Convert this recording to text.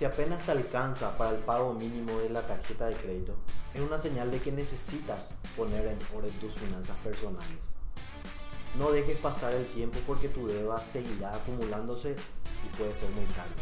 Si apenas te alcanza para el pago mínimo de la tarjeta de crédito, es una señal de que necesitas poner en orden tus finanzas personales. No dejes pasar el tiempo porque tu deuda seguirá acumulándose y puede ser muy tarde.